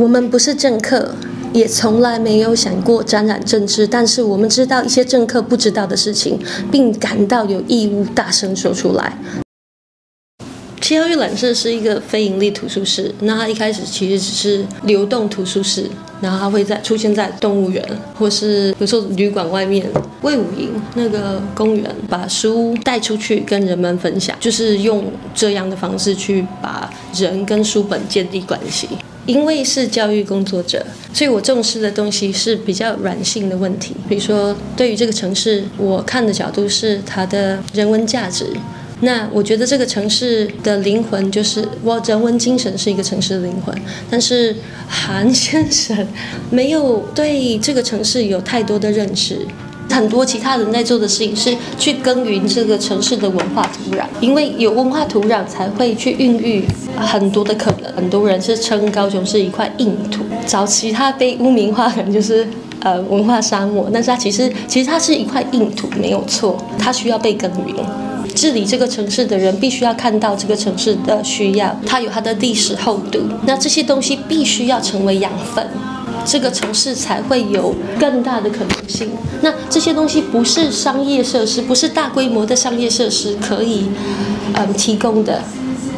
我们不是政客，也从来没有想过沾染政治，但是我们知道一些政客不知道的事情，并感到有义务大声说出来。七号阅览室是一个非营利图书室，那它一开始其实只是流动图书室，然后它会在出现在动物园或是有时候旅馆外面、魏武营那个公园，把书带出去跟人们分享，就是用这样的方式去把人跟书本建立关系。因为是教育工作者，所以我重视的东西是比较软性的问题。比如说，对于这个城市，我看的角度是它的人文价值。那我觉得这个城市的灵魂就是我人文精神是一个城市的灵魂。但是韩先生没有对这个城市有太多的认识。很多其他人在做的事情是去耕耘这个城市的文化土壤，因为有文化土壤才会去孕育很多的可能。很多人是称高雄是一块硬土，早期他被污名化，可能就是呃文化沙漠，但是它其实其实它是一块硬土，没有错，它需要被耕耘。治理这个城市的人必须要看到这个城市的需要，它有它的历史厚度，那这些东西必须要成为养分。这个城市才会有更大的可能性。那这些东西不是商业设施，不是大规模的商业设施可以嗯提供的，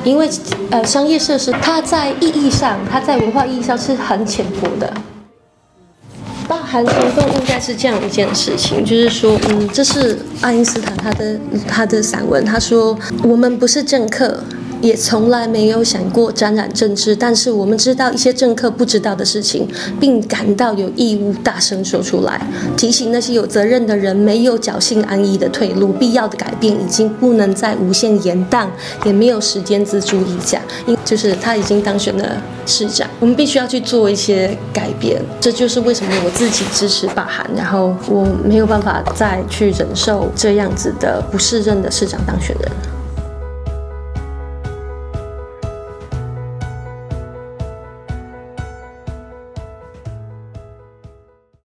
因为呃商业设施它在意义上，它在文化意义上是很浅薄的。包含行动应该是这样一件事情，就是说，嗯，这是爱因斯坦他的他的散文，他说我们不是政客。也从来没有想过沾染政治，但是我们知道一些政客不知道的事情，并感到有义务大声说出来，提醒那些有责任的人，没有侥幸安逸的退路，必要的改变已经不能再无限延宕，也没有时间錙铢以假，因就是他已经当选了市长，我们必须要去做一些改变，这就是为什么我自己支持罢韩，然后我没有办法再去忍受这样子的不适任的市长当选人。